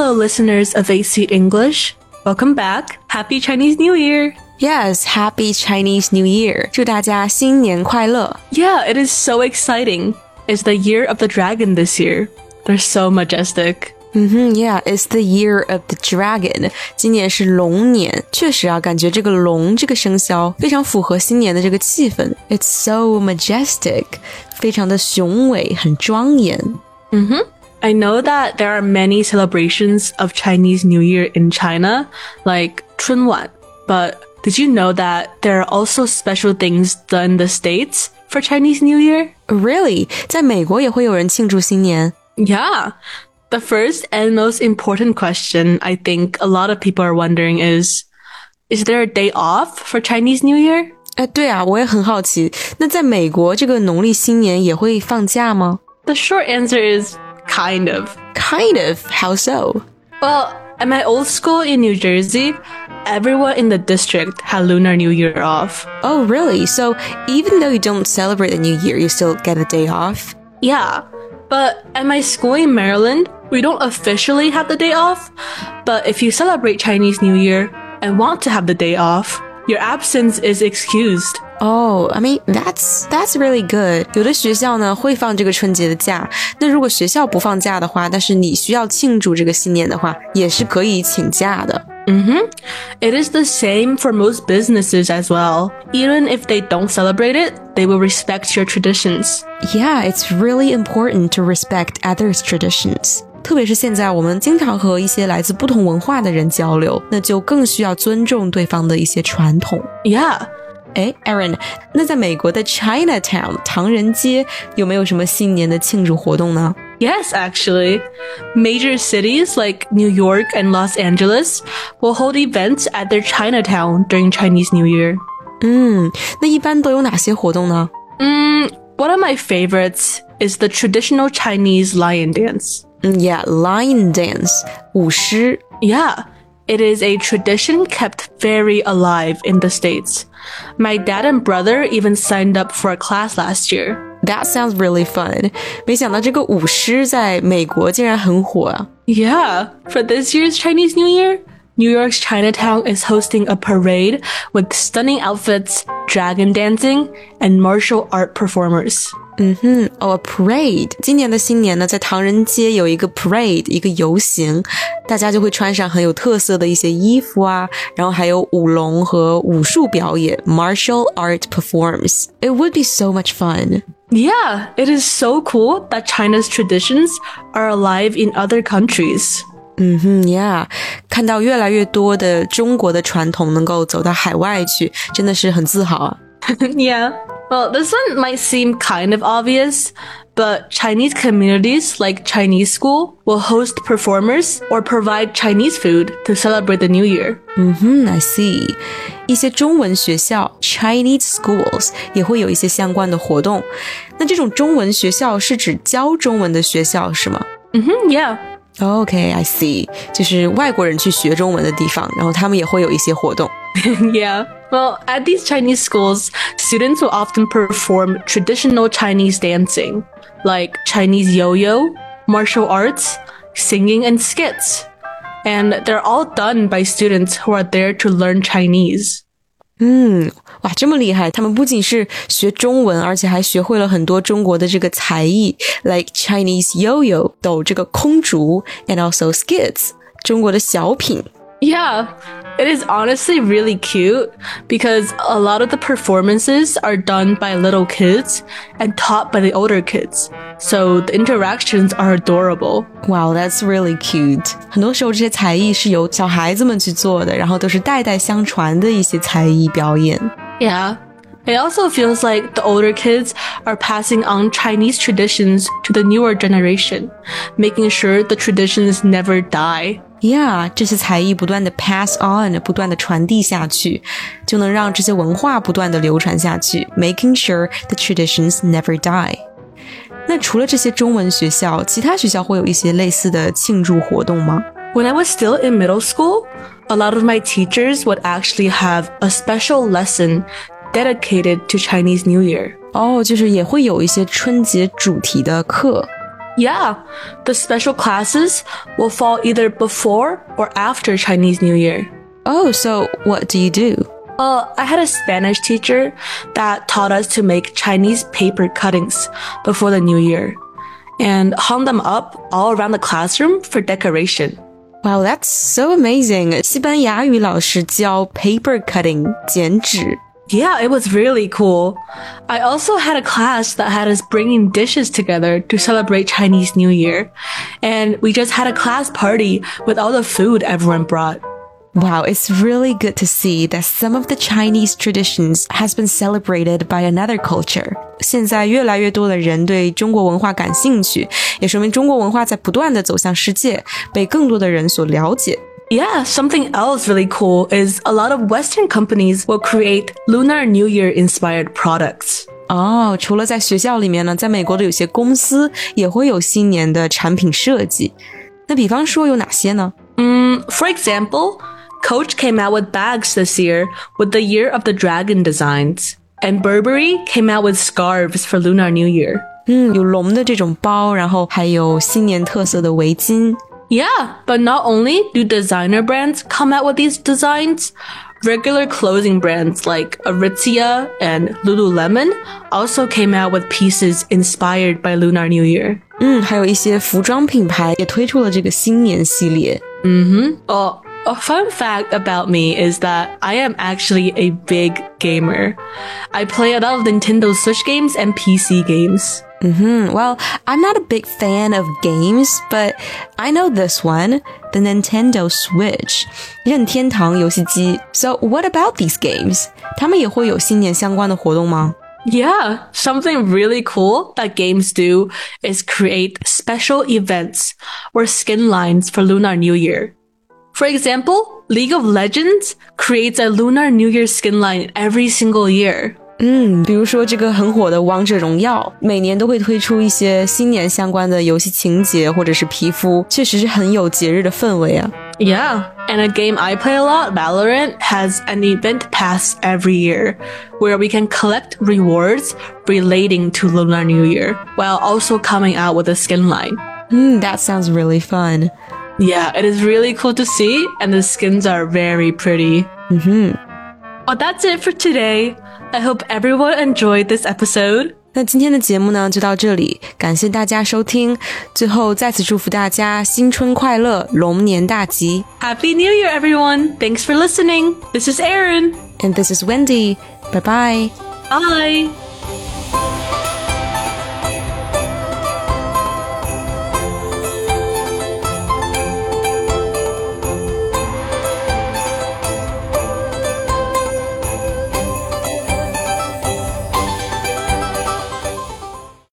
Hello, listeners of AC English. Welcome back. Happy Chinese New Year. Yes, Happy Chinese New Year! 祝大家新年快乐。 Yeah, it is so exciting. It's the year of the dragon this year. They're so majestic. 嗯哼，Yeah, it's the year of the dragon. 今年是龙年，确实啊，感觉这个龙这个生肖非常符合新年的这个气氛。It's so majestic，非常的雄伟，很庄严。 I know that there are many celebrations of Chinese New Year in China, like Chunwan. But did you know that there are also special things done in the States for Chinese New Year? Really，在美国也会有人庆祝新年。 Yeah. The first and most important question I think a lot of people are wondering is Is there a day off for Chinese New Year? 哎，对啊，我也很好奇，那在美国这个农历新年也会放假吗 The short answer is kind of.？Kind of. How so? Well, at my old school in New Jersey, everyone in the district had Lunar New Year off. Oh, really? So even though you don't celebrate the New Year, you still get a day off? Yeah, but at my school in Maryland, we don't officially have the day off. But if you celebrate Chinese New Year and want to have the day off, your absence is excused. Oh, I mean that's that's really good. 有的学校呢会放这个春节的假，那如果学校不放假的话，但是你需要庆祝这个新年的话，也是可以请假的。 It is the same for most businesses as well. Even if they don't celebrate it, they will respect your traditions. Yeah, it's really important to respect others' traditions. 特别是现在，我们经常和一些来自不同文化的人交流，那就更需要尊重对方的一些传统。 Yeah. 哎，Erin，那在美国的 Chinatown 唐人街有没有什么新年的庆祝活动呢？Yes, actually. Major cities like New York and Los Angeles will hold events at their Chinatown during Chinese New Year. 嗯,那一般都有哪些活动呢? Mm, one of my favorites is the traditional Chinese lion dance. Mm, yeah, lion dance. 舞狮. Yeah. it is a tradition kept very alive in the States. My dad and brother even signed up for a class last year. That sounds really fun。没想到这个舞狮在美国竟然很火啊！ Yeah, for this year's Chinese New Year, New York's Chinatown is hosting a parade with stunning outfits, dragon dancing, and martial art performers. 哦、a parade。今年的新年呢，在唐人街有一个 parade，一个游行，大家就会穿上很有特色的一些衣服啊，然后还有舞龙和武术表演，martial art performs。It would be so much fun. Yeah, it is so cool that China's traditions are alive in other countries. 嗯哼，Yeah，看到越来越多的中国的传统能够走到海外去，真的是很自豪啊。 yeah. Well, this one might seem kind of obvious, but Chinese communities like Chinese school will host performers or provide Chinese food to celebrate the new year. 嗯，I see。一些中文学校 （Chinese schools） 也会有一些相关的活动。那这种中文学校是指教中文的学校是吗 hmm yeah. ？OK，I、see，就是外国人去学中文的地方，然后他们也会有一些活动。 yeah. Well, at these Chinese schools, students will often perform traditional Chinese dancing, like Chinese yo-yo, martial arts, singing, and skits. And they're all done by students who are there to learn Chinese. 嗯，哇，这么厉害！他们不仅是学中文，而且还学会了很多中国的这个才艺，like Chinese yo-yo 抖这个空竹，and also skits 中国的小品。Yeah, it is honestly really cute because a lot of the performances are done by little kids and taught by the older kids. So the interactions are adorable. Wow, that's really cute. 很多时候这些才艺是由小孩子们去做的，然后都是代代相传的一些才艺表演。 Yeah. It also feels like the older kids are passing on Chinese traditions to the newer generation, making sure the traditions never die. Yeah，这些才艺不断的 pass on，不断的传递下去，就能让这些文化不断的流传下去，making sure the traditions never die。那除了这些中文学校，其他学校会有一些类似的庆祝活动吗？ When I was still in middle school, a lot of my teachers would actually have a special lesson dedicated to Chinese New Year. 哦，就是也会有一些春节主题的课。 Yeah, the special classes will fall either before or after Chinese New Year. Oh, so what do you do? Well, I had a Spanish teacher that taught us to make Chinese paper cuttings before the new year and hung them up all around the classroom for decoration. Wow, that's so amazing. 西班牙语老师教 paper cutting 剪纸。 Yeah, it was really cool. I also had a class that had us bringing dishes together to celebrate Chinese New Year. And we just had a class party with all the food everyone brought. Wow, it's really good to see that some of the Chinese traditions has been celebrated by another culture. 现在越来越多的人对中国文化感兴趣，也说明中国文化在不断的走向世界，被更多的人所了解。 Yeah, something else really cool is a lot of Western companies will create Lunar New Year inspired products. 哦，除了在学校里面呢，在美国的有些公司也会有新年的产品设计。那比方说有哪些呢？ Mm, for example, Coach came out with bags this year with the Year of the Dragon designs. And Burberry came out with scarves for Lunar New Year. 嗯，有龙的这种包，然后还有新年特色的围巾。 Yeah, but not only do designer brands come out with these designs, regular clothing brands like Aritzia and Lululemon also came out with pieces inspired by Lunar New Year. 嗯，还有一些服装品牌也推出了这个新年系列。 Oh, a fun fact about me is that I am actually a big gamer. I play a lot of Nintendo Switch games and PC games. Hmm, well, I'm not a big fan of games, but I know this one, the Nintendo Switch, 任天堂游戏机. So, what about these games? 他们也会有新年相关的活动吗？ Yeah, something really cool that games do is create special events or skin lines for Lunar New Year. For example, League of Legends creates a Lunar New Year skin line every single year. 嗯，比如说这个很火的《王者荣耀》，每年都会推出一些新年相关的游戏情节或者是皮肤，确实是很有节日的氛围啊。 Yeah, and a game I play a lot, Valorant, has an event pass every year where we can collect rewards relating to Lunar New Year while also coming out with a skin line. 嗯，That sounds really fun. Yeah, it is really cool to see, and the skins are very pretty. Mm-hmm. Well, that's it for today. I hope everyone enjoyed this episode. 那今天的节目呢就到这里，感谢大家收听。最后再次祝福大家新春快乐，龙年大吉！Happy New Year, everyone! Thanks for listening. This is Erin and this is Wendi. Bye bye. Bye.